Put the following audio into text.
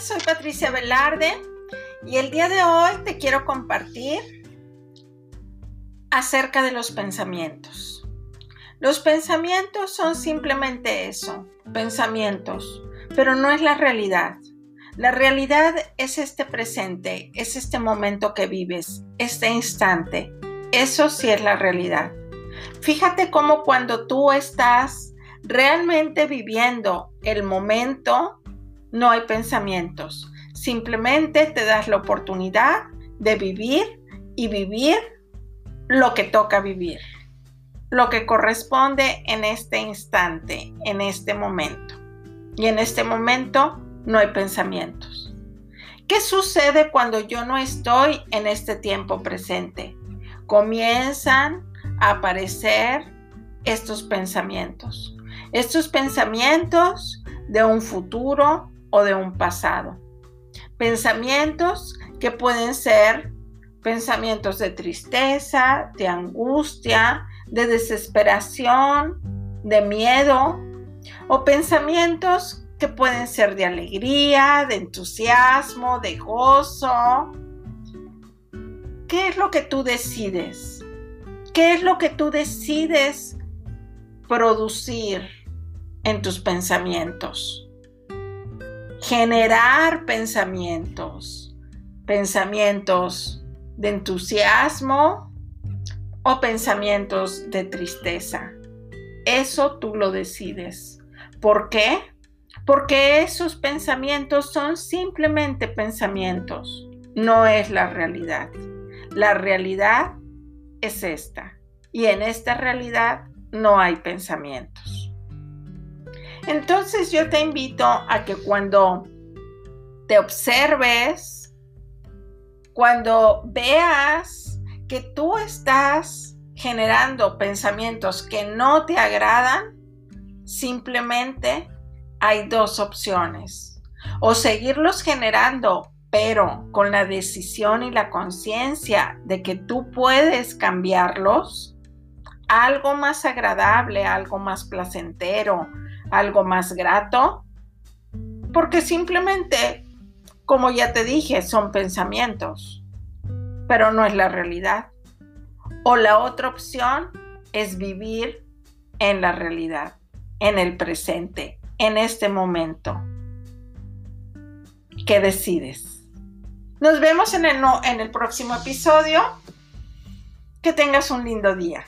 Soy Patricia Velarde y el día de hoy te quiero compartir acerca de los pensamientos. Los pensamientos son simplemente eso, pensamientos, pero no es la realidad. La realidad es este presente, es este momento que vives, este instante. Eso sí es la realidad. Fíjate cómo cuando tú estás realmente viviendo el momento, no hay pensamientos. Simplemente te das la oportunidad de vivir y vivir lo que toca vivir, lo que corresponde en este instante, en este momento. Y en este momento no hay pensamientos. ¿Qué sucede cuando yo no estoy en este tiempo presente? Comienzan a aparecer estos pensamientos. Estos pensamientos de un futuro o de un pasado. Pensamientos que pueden ser pensamientos de tristeza, de angustia, de desesperación, de miedo, o pensamientos que pueden ser de alegría, de entusiasmo, de gozo. ¿Qué es lo que tú decides? ¿Qué es lo que tú decides producir en tus pensamientos? Generar pensamientos, pensamientos de entusiasmo o pensamientos de tristeza. Eso tú lo decides. ¿Por qué? Porque esos pensamientos son simplemente pensamientos, no es la realidad. La realidad es esta. Y en esta realidad no hay pensamientos. Entonces yo te invito a que cuando te observes, cuando veas que tú estás generando pensamientos que no te agradan, simplemente hay dos opciones. O seguirlos generando, pero con la decisión y la conciencia de que tú puedes cambiarlos, algo más agradable, algo más placentero, algo más grato, porque simplemente, como ya te dije, son pensamientos, pero no es la realidad. O la otra opción es vivir en la realidad, en el presente, en este momento. ¿Qué decides? Nos vemos en el, en el próximo episodio. Que tengas un lindo día.